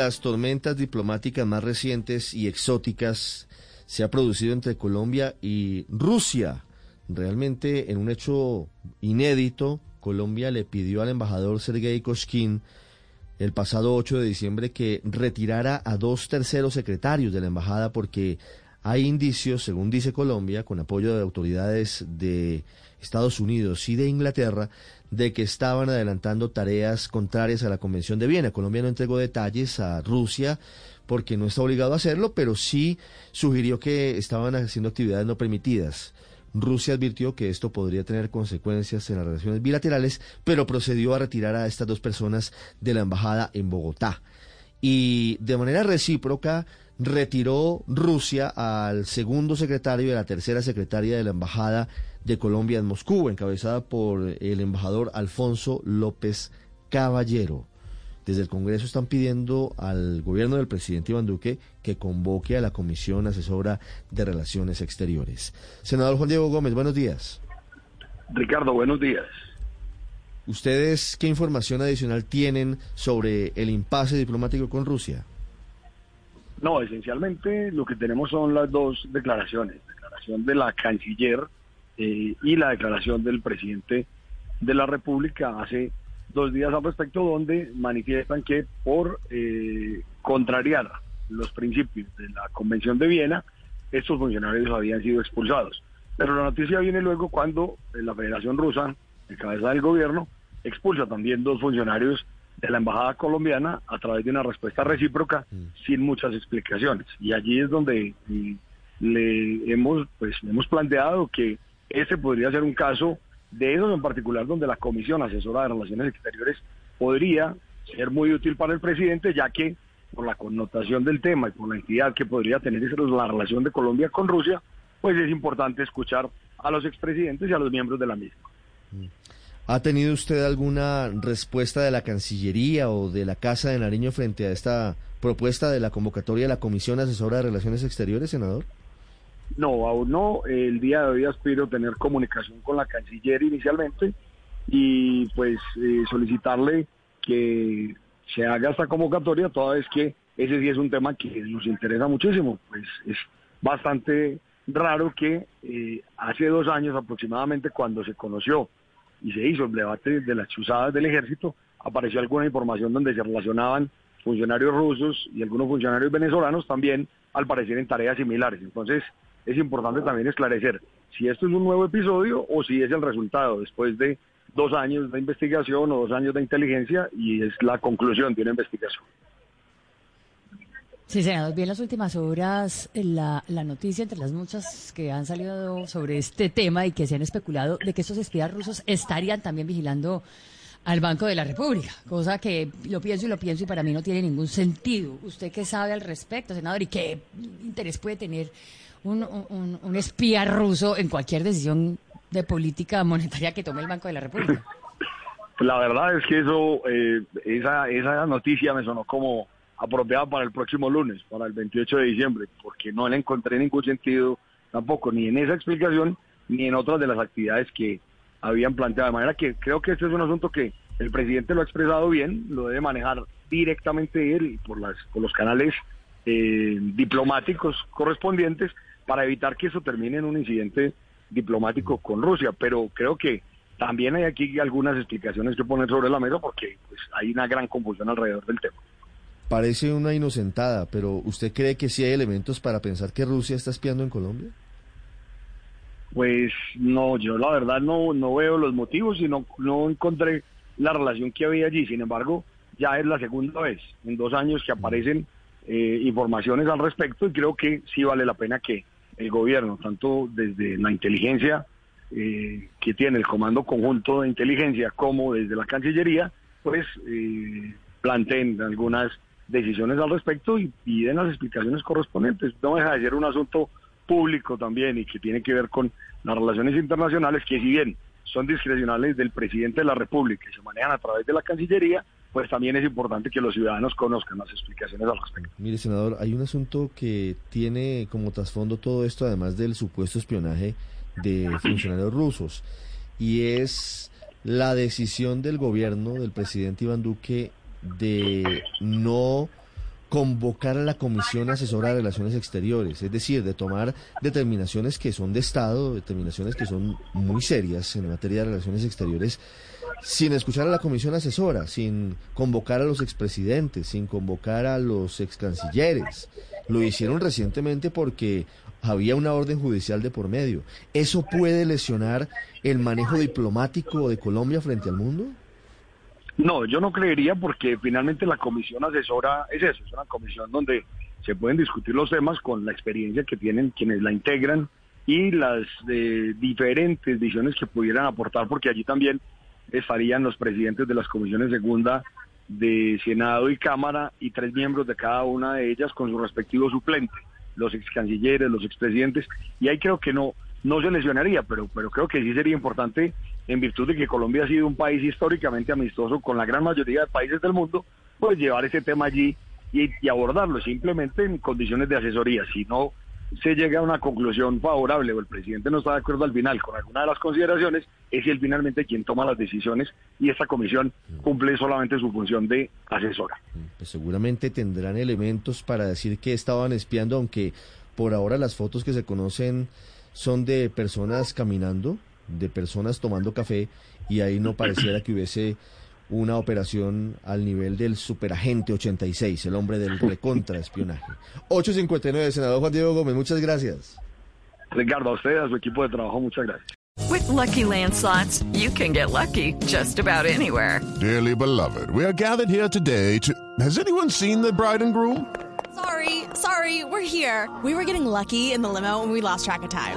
Las tormentas diplomáticas más recientes y exóticas se ha producido entre Colombia y Rusia. Realmente, en un hecho inédito, Colombia le pidió al embajador Sergei Koshkin el pasado 8 de diciembre que retirara a dos terceros secretarios de la embajada porque hay indicios, según dice Colombia, con apoyo de autoridades de Estados Unidos y de Inglaterra, de que estaban adelantando tareas contrarias a la Convención de Viena. Colombia no entregó detalles a Rusia porque no está obligado a hacerlo, pero sí sugirió que estaban haciendo actividades no permitidas. Rusia advirtió que esto podría tener consecuencias en las relaciones bilaterales, pero procedió a retirar a estas dos personas de la embajada en Bogotá. Y de manera recíproca retiró Rusia al segundo secretario y a la tercera secretaria de la embajada de Colombia en Moscú, encabezada por el embajador Alfonso López Caballero. Desde el Congreso están pidiendo al gobierno del presidente Iván Duque que convoque a la Comisión Asesora de Relaciones Exteriores. Senador Juan Diego Gómez, buenos días. Ricardo, buenos días. ¿Ustedes qué información adicional tienen sobre el impasse diplomático con Rusia? No, esencialmente lo que tenemos son las dos declaraciones, declaración de la canciller eh, y la declaración del presidente de la República hace dos días al respecto, donde manifiestan que por eh, contrariar los principios de la Convención de Viena, estos funcionarios habían sido expulsados. Pero la noticia viene luego cuando eh, la Federación Rusa, en cabeza del gobierno, expulsa también dos funcionarios de la embajada colombiana a través de una respuesta recíproca sin muchas explicaciones. Y allí es donde mm, le hemos pues hemos planteado que ese podría ser un caso de esos en particular donde la Comisión Asesora de Relaciones Exteriores podría ser muy útil para el presidente, ya que por la connotación del tema y por la entidad que podría tener la relación de Colombia con Rusia, pues es importante escuchar a los expresidentes y a los miembros de la misma. ¿Ha tenido usted alguna respuesta de la Cancillería o de la Casa de Nariño frente a esta propuesta de la convocatoria de la Comisión Asesora de Relaciones Exteriores, senador? No, aún no. El día de hoy aspiro a tener comunicación con la canciller inicialmente y pues eh, solicitarle que se haga esta convocatoria toda vez que ese sí es un tema que nos interesa muchísimo. Pues es bastante raro que eh, hace dos años aproximadamente cuando se conoció y se hizo el debate de las chuzadas del ejército, apareció alguna información donde se relacionaban funcionarios rusos y algunos funcionarios venezolanos también, al parecer en tareas similares. Entonces, es importante también esclarecer si esto es un nuevo episodio o si es el resultado después de dos años de investigación o dos años de inteligencia y es la conclusión de una investigación. Sí, senador, bien las últimas horas la, la noticia entre las muchas que han salido sobre este tema y que se han especulado de que estos espías rusos estarían también vigilando al Banco de la República, cosa que lo pienso y lo pienso y para mí no tiene ningún sentido. ¿Usted qué sabe al respecto, senador, y qué interés puede tener un, un, un espía ruso en cualquier decisión de política monetaria que tome el Banco de la República? La verdad es que eso, eh, esa, esa noticia me sonó como apropiada para el próximo lunes, para el 28 de diciembre, porque no le encontré ningún sentido tampoco, ni en esa explicación, ni en otras de las actividades que habían planteado. De manera que creo que este es un asunto que el presidente lo ha expresado bien, lo debe manejar directamente él por, las, por los canales eh, diplomáticos correspondientes para evitar que eso termine en un incidente diplomático con Rusia. Pero creo que también hay aquí algunas explicaciones que poner sobre la mesa porque pues, hay una gran confusión alrededor del tema. Parece una inocentada, pero ¿usted cree que sí hay elementos para pensar que Rusia está espiando en Colombia? Pues no, yo la verdad no, no veo los motivos y no, no encontré la relación que había allí. Sin embargo, ya es la segunda vez en dos años que aparecen eh, informaciones al respecto y creo que sí vale la pena que el gobierno, tanto desde la inteligencia eh, que tiene el Comando Conjunto de Inteligencia como desde la Cancillería, pues eh, planteen algunas decisiones al respecto y piden las explicaciones correspondientes. No deja de ser un asunto público también y que tiene que ver con las relaciones internacionales que si bien son discrecionales del presidente de la República y se manejan a través de la Cancillería, pues también es importante que los ciudadanos conozcan las explicaciones al respecto. Mire, senador, hay un asunto que tiene como trasfondo todo esto, además del supuesto espionaje de funcionarios rusos, y es la decisión del gobierno del presidente Iván Duque de no convocar a la Comisión Asesora de Relaciones Exteriores, es decir, de tomar determinaciones que son de Estado, determinaciones que son muy serias en materia de relaciones exteriores, sin escuchar a la Comisión Asesora, sin convocar a los expresidentes, sin convocar a los excancilleres. Lo hicieron recientemente porque había una orden judicial de por medio. ¿Eso puede lesionar el manejo diplomático de Colombia frente al mundo? No, yo no creería porque finalmente la comisión asesora es eso, es una comisión donde se pueden discutir los temas con la experiencia que tienen quienes la integran y las eh, diferentes visiones que pudieran aportar, porque allí también estarían los presidentes de las comisiones segunda de Senado y Cámara y tres miembros de cada una de ellas con su respectivo suplente, los ex cancilleres, los expresidentes, y ahí creo que no, no se lesionaría, pero, pero creo que sí sería importante, en virtud de que Colombia ha sido un país históricamente amistoso con la gran mayoría de países del mundo, pues llevar ese tema allí y, abordarlo simplemente en condiciones de asesoría. Si no se llega a una conclusión favorable o el presidente no está de acuerdo al final con alguna de las consideraciones, es él finalmente quien toma las decisiones y esta comisión cumple solamente su función de asesora. Pues seguramente tendrán elementos para decir que estaban espiando, aunque por ahora las fotos que se conocen son de personas caminando, de personas tomando café y ahí no pareciera que hubiese una operación al nivel del superagente 86, el hombre del recontraespionaje. 859, senador Juan Diego Gómez, muchas gracias. Ricardo, a usted, a su equipo de trabajo, muchas gracias. With lucky landslots, you can get lucky just about anywhere. Dearly beloved, we are gathered here today to. Has anyone seen the bride and groom? Sorry, sorry, we're here. We were getting lucky in the limo and we lost track of time.